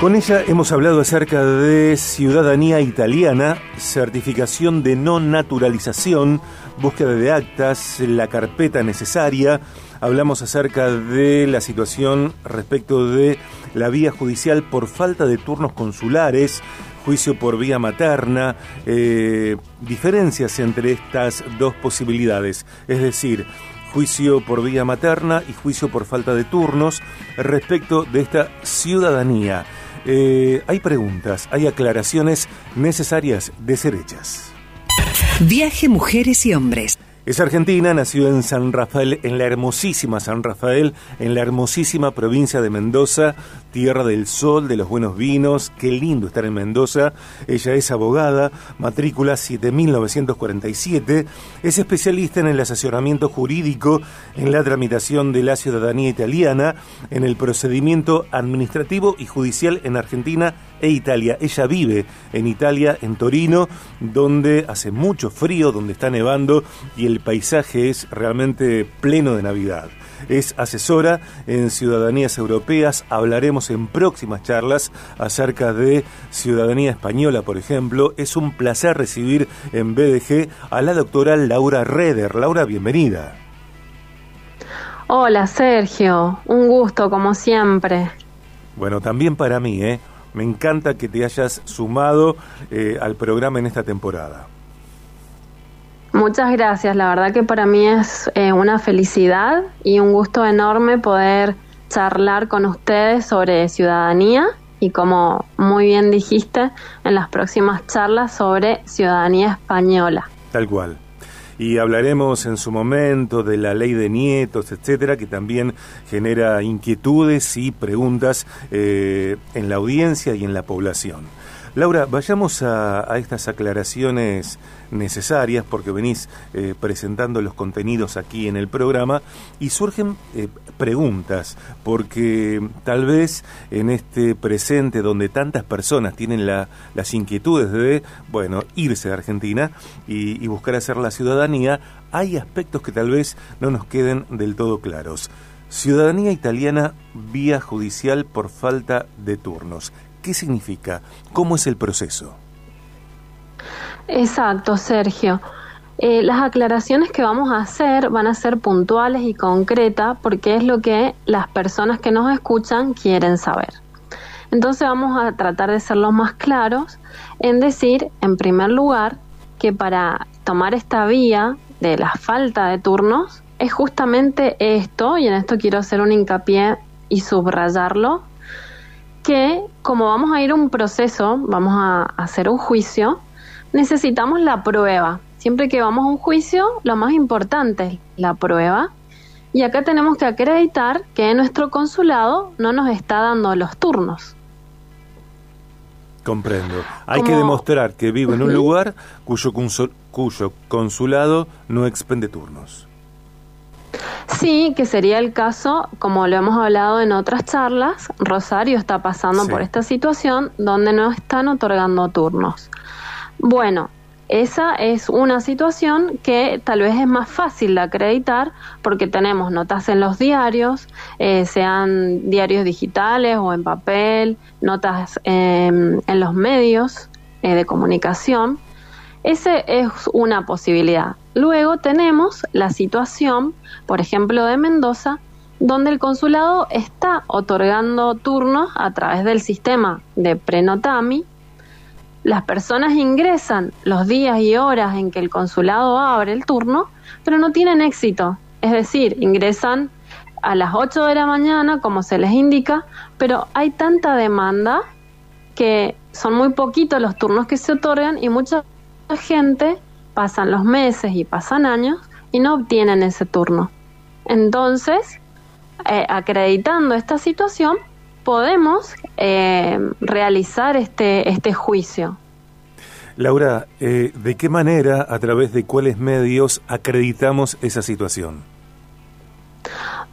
Con ella hemos hablado acerca de ciudadanía italiana, certificación de no naturalización, búsqueda de actas, la carpeta necesaria. Hablamos acerca de la situación respecto de la vía judicial por falta de turnos consulares, juicio por vía materna, eh, diferencias entre estas dos posibilidades, es decir, juicio por vía materna y juicio por falta de turnos respecto de esta ciudadanía. Eh, hay preguntas, hay aclaraciones necesarias de ser hechas. Viaje Mujeres y Hombres. Es argentina, nació en San Rafael, en la hermosísima San Rafael, en la hermosísima provincia de Mendoza, tierra del sol, de los buenos vinos. Qué lindo estar en Mendoza. Ella es abogada, matrícula 7947. Es especialista en el asesoramiento jurídico, en la tramitación de la ciudadanía italiana, en el procedimiento administrativo y judicial en Argentina e Italia. Ella vive en Italia, en Torino, donde hace mucho frío, donde está nevando y el paisaje es realmente pleno de Navidad. Es asesora en ciudadanías europeas. Hablaremos en próximas charlas acerca de ciudadanía española, por ejemplo. Es un placer recibir en BDG a la doctora Laura Reder. Laura, bienvenida. Hola Sergio, un gusto como siempre. Bueno, también para mí, ¿eh? Me encanta que te hayas sumado eh, al programa en esta temporada. Muchas gracias, la verdad que para mí es eh, una felicidad y un gusto enorme poder charlar con ustedes sobre ciudadanía y como muy bien dijiste, en las próximas charlas sobre ciudadanía española. Tal cual y hablaremos en su momento de la ley de nietos, etcétera, que también genera inquietudes y preguntas eh, en la audiencia y en la población. Laura, vayamos a, estas aclaraciones necesarias porque venís eh, presentando los contenidos aquí en el programa y surgen eh, preguntas porque tal vez en este presente donde tantas personas tienen las inquietudes de, bueno, irse de Argentina y buscar hacer la ciudadanía, hay aspectos que tal vez no nos queden del todo claros. Ciudadanía italiana vía judicial por falta de turnos. ¿Qué significa? ¿Cómo es el proceso? Exacto, Sergio. Eh, las aclaraciones que vamos a hacer van a ser puntuales y concretas porque es lo que las personas que nos escuchan quieren saber. Entonces vamos a tratar de ser los más claros en decir, en primer lugar, que para tomar esta vía de la falta de turnos es justamente esto, y en esto quiero hacer un hincapié y subrayarlo, que como vamos a ir a un proceso, vamos a hacer un juicio, necesitamos la prueba. Siempre que vamos a un juicio, lo más importante es la prueba. Y acá tenemos que acreditar que nuestro consulado no nos está dando los turnos. Comprendo. Hay que demostrar que vivo en un lugar cuyo, cuyo consulado no expende turnos. Sí, que sería el caso, como lo hemos hablado en otras charlas, Rosario está pasando por esta situación donde no están otorgando turnos. Bueno, esa es una situación que tal vez es más fácil de acreditar porque tenemos notas en los diarios, eh, sean diarios digitales o en papel, notas en los medios eh, de comunicación. Esa es una posibilidad. Luego tenemos la situación, por ejemplo, de Mendoza, donde el consulado está otorgando turnos a través del sistema de Prenotami. Las personas ingresan los días y horas en que el consulado abre el turno, pero no tienen éxito. Es decir, ingresan a las 8 de la mañana, como se les indica, pero hay tanta demanda que son muy poquitos los turnos que se otorgan y mucha gente pasan los meses y pasan años y no obtienen ese turno. Entonces, eh, acreditando esta situación, podemos eh, realizar este, este juicio. Laura, eh, ¿de qué manera, a través de cuáles medios acreditamos esa situación?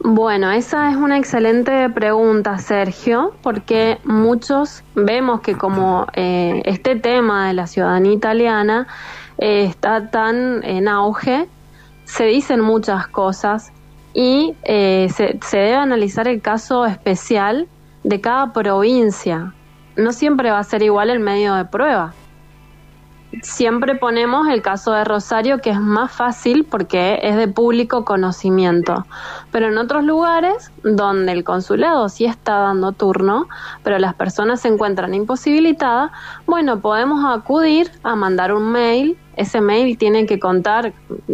Bueno, esa es una excelente pregunta, Sergio, porque muchos vemos que como este tema de la ciudadanía italiana eh, está tan en auge, se dicen muchas cosas y eh, se, debe analizar el caso especial de cada provincia. no siempre va a ser igual el medio de prueba siempre ponemos el caso de Rosario, que es más fácil porque es de público conocimiento. Pero en otros lugares donde el consulado sí está dando turno, pero las personas se encuentran imposibilitadas, bueno, podemos acudir a mandar un mail. Ese mail tiene que contar,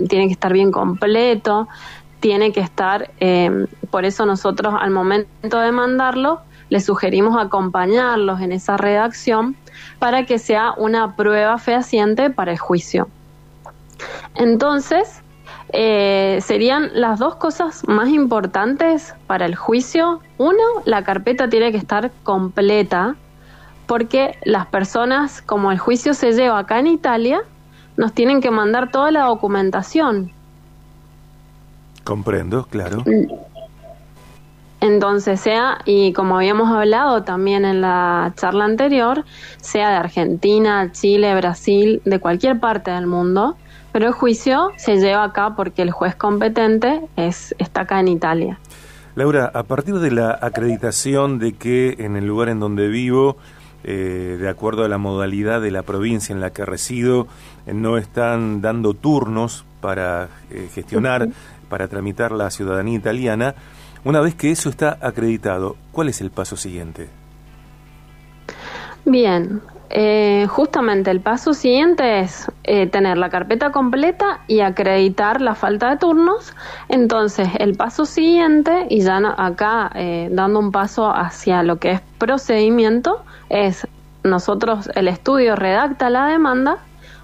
tiene que estar bien completo, tiene que estar, eh, por eso nosotros al momento de mandarlo, les sugerimos acompañarlos en esa redacción para que sea una prueba fehaciente para el juicio. Entonces, eh, serían las dos cosas más importantes para el juicio. Uno, la carpeta tiene que estar completa porque las personas, como el juicio se lleva acá en Italia, nos tienen que mandar toda la documentación. Comprendo, claro. Entonces, sea, y como habíamos hablado también en la charla anterior, sea de Argentina, Chile, Brasil, de cualquier parte del mundo, pero el juicio se lleva acá porque el juez competente es, está acá en Italia. Laura, a partir de la acreditación de que en el lugar en donde vivo, eh, de acuerdo a la modalidad de la provincia en la que resido, eh, no están dando turnos para eh, gestionar, para tramitar la ciudadanía italiana, una vez que eso está acreditado, ¿cuál es el paso siguiente? Bien, eh, justamente el paso siguiente es eh, tener la carpeta completa y acreditar la falta de turnos. Entonces, el paso siguiente, y ya acá eh, dando un paso hacia lo que es procedimiento, es nosotros, el estudio redacta la demanda,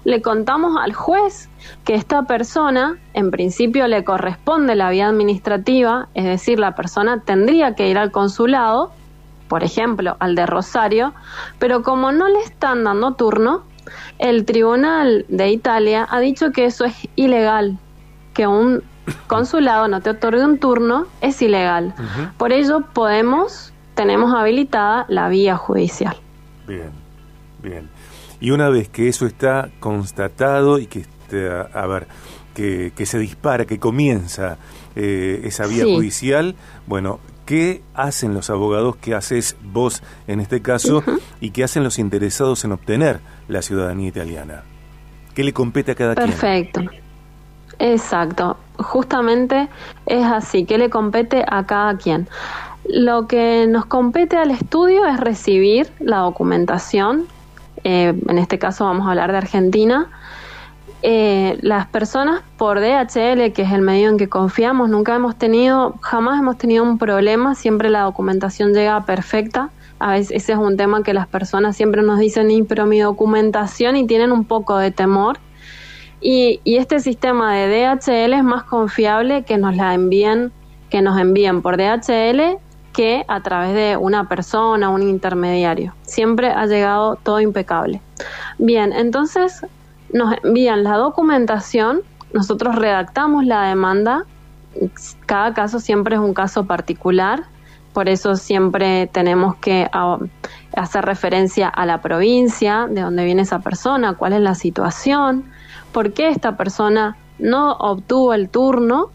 le contamos al juez que esta persona, en principio le corresponde la vía administrativa, es decir, la persona tendría que ir al consulado, por ejemplo, al de Rosario, pero como no le están dando turno, el Tribunal de Italia ha dicho que eso es ilegal, que un consulado no te otorgue un turno es ilegal. Por ello podemos, tenemos habilitada la vía judicial. Bien, bien. Y una vez que eso está constatado y que, este, a, ver, que, se dispara, que comienza eh, esa vía judicial, bueno, ¿qué hacen los abogados? ¿Qué haces vos en este caso? ¿Y qué hacen los interesados en obtener la ciudadanía italiana? ¿Qué le compete a cada quien? Perfecto. Exacto. Justamente es así. ¿Qué le compete a cada quien? Lo que nos compete al estudio es recibir la documentación eh, en este caso vamos a hablar de Argentina, eh, las personas por DHL, que es el medio en que confiamos, nunca hemos tenido, jamás hemos tenido un problema, siempre la documentación llega perfecta. A veces ese es un tema que las personas siempre nos dicen, pero mi documentación y tienen un poco de temor. Y, y este sistema de DHL es más confiable que nos la envíen, que nos envíen por DHL que a través de una persona, un intermediario. Siempre ha llegado todo impecable. Bien, entonces nos envían la documentación, nosotros redactamos la demanda, cada caso siempre es un caso particular, por eso siempre tenemos que ah, hacer referencia a la provincia, de dónde viene esa persona, cuál es la situación, por qué esta persona no obtuvo el turno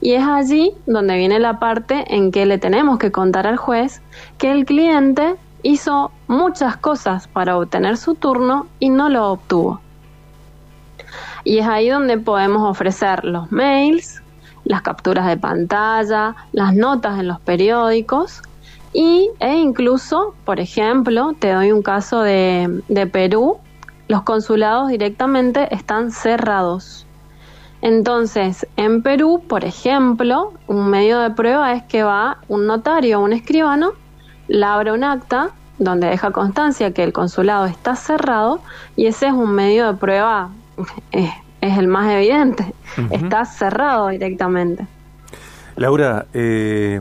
y es allí donde viene la parte en que le tenemos que contar al juez que el cliente hizo muchas cosas para obtener su turno y no lo obtuvo. Y es ahí donde podemos ofrecer los mails, las capturas de pantalla, las notas en los periódicos y, e incluso, por ejemplo, te doy un caso de, de Perú, los consulados directamente están cerrados. Entonces, en Perú, por ejemplo, un medio de prueba es que va un notario o un escribano, labra un acta donde deja constancia que el consulado está cerrado y ese es un medio de prueba, es, el más evidente, está cerrado directamente. Laura, eh,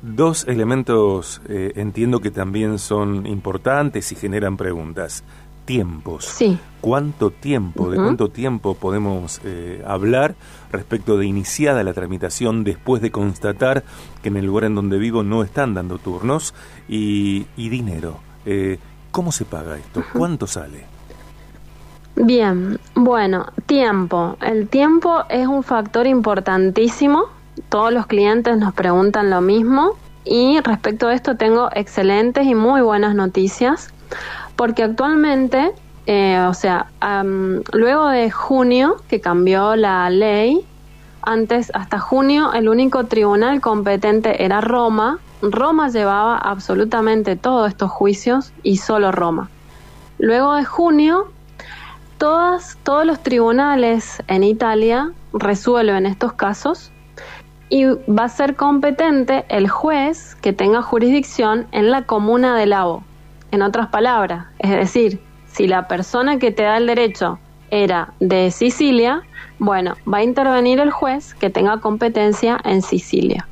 dos elementos eh, entiendo que también son importantes y generan preguntas tiempos. Sí. ¿Cuánto tiempo, de cuánto tiempo podemos eh, hablar respecto de iniciada la tramitación después de constatar que en el lugar en donde vivo no están dando turnos? Y, dinero. Eh, ¿Cómo se paga esto? ¿Cuánto sale? Bien, bueno, tiempo. El tiempo es un factor importantísimo. Todos los clientes nos preguntan lo mismo. y respecto a esto tengo excelentes y muy buenas noticias, porque actualmente, eh, o sea, luego de junio que cambió la ley, antes, hasta junio, el único tribunal competente era Roma. Roma llevaba absolutamente todos estos juicios y solo Roma. Luego de junio, todos los tribunales en Italia resuelven estos casos y va a ser competente el juez que tenga jurisdicción en la comuna de Lavo. En otras palabras, es decir, si la persona que te da el derecho era de Sicilia, bueno, va a intervenir el juez que tenga competencia en Sicilia.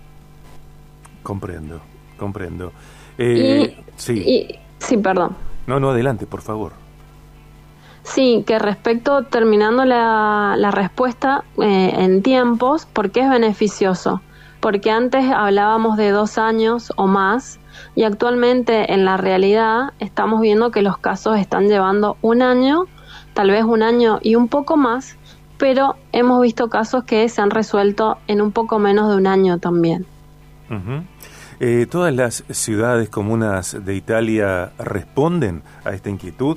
Comprendo, comprendo. Eh, sí. sí, perdón. No, no, adelante, por favor. Sí, que respecto, terminando la, la respuesta eh, en tiempos, ¿por qué es beneficioso? Porque antes hablábamos de dos años o más y actualmente en la realidad estamos viendo que los casos están llevando un año, tal vez un año y un poco más, pero hemos visto casos que se han resuelto en un poco menos de un año también. Eh, ¿Todas las ciudades comunas de Italia responden a esta inquietud?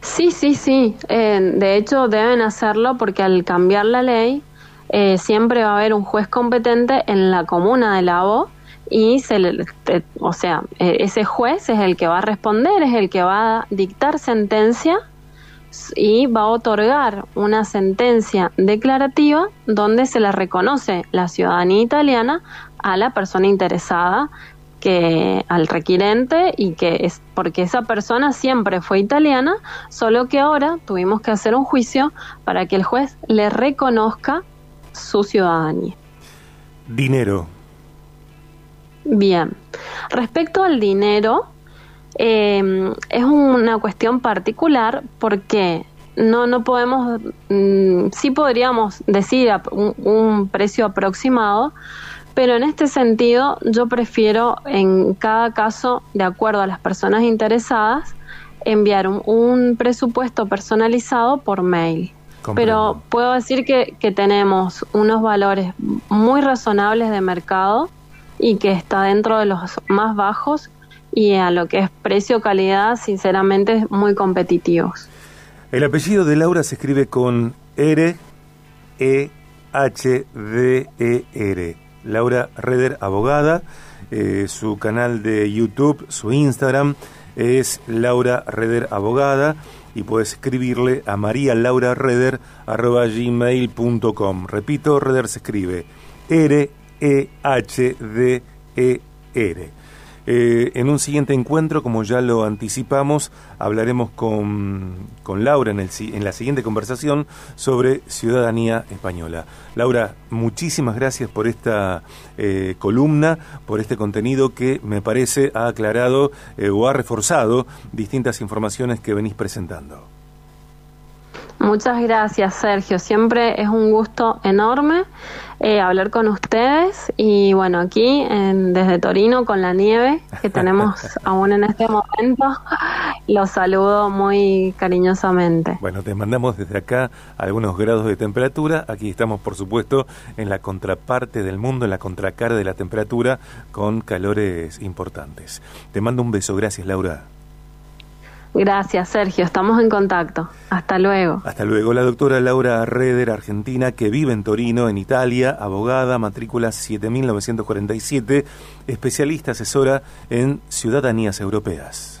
Sí, sí, sí. Eh, de hecho, deben hacerlo porque al cambiar la ley, eh, siempre va a haber un juez competente en la comuna de Lavo y se le, o sea, eh, ese juez es el que va a responder, es el que va a dictar sentencia y va a otorgar una sentencia declarativa donde se le reconoce la ciudadanía italiana a la persona interesada que al requirente y que es porque esa persona siempre fue italiana, solo que ahora tuvimos que hacer un juicio para que el juez le reconozca su ciudadanía. Dinero. Bien. Respecto al dinero, em, es una cuestión particular porque no, no podemos, mm, sí podríamos decir un precio aproximado, pero en este sentido yo prefiero en cada caso, de acuerdo a las personas interesadas, enviar un, presupuesto personalizado por mail. Pero puedo decir que, que tenemos unos valores muy razonables de mercado y que está dentro de los más bajos y a lo que es precio-calidad, sinceramente, muy competitivos. El apellido de Laura se escribe con R, E, H, D, E, R. Laura Reder, abogada. Eh, su canal de YouTube, su Instagram es Laura Reder Abogada y puedes escribirle a marialaurareder.gmail.com. Repito, Reder se escribe R-E-H-D-E-R. Eh, en un siguiente encuentro, como ya lo anticipamos, hablaremos con, con Laura en, el, en la siguiente conversación sobre ciudadanía española. Laura, muchísimas gracias por esta eh, columna, por este contenido que me parece ha aclarado eh, o ha reforzado distintas informaciones que venís presentando. Muchas gracias, Sergio. Siempre es un gusto enorme eh, hablar con ustedes y bueno, aquí desde Torino con la nieve que tenemos aún en este momento, los saludo muy cariñosamente. Bueno, te mandamos desde acá algunos grados de temperatura. Aquí estamos, por supuesto, en la contraparte del mundo, en la contracara de la temperatura, con calores importantes. Te mando un beso. Gracias, Laura. Gracias, Sergio. Estamos en contacto. Hasta luego. Hasta luego. La doctora Laura Reder, argentina, que vive en Torino, en Italia, abogada, matrícula 7947, especialista asesora en ciudadanías europeas.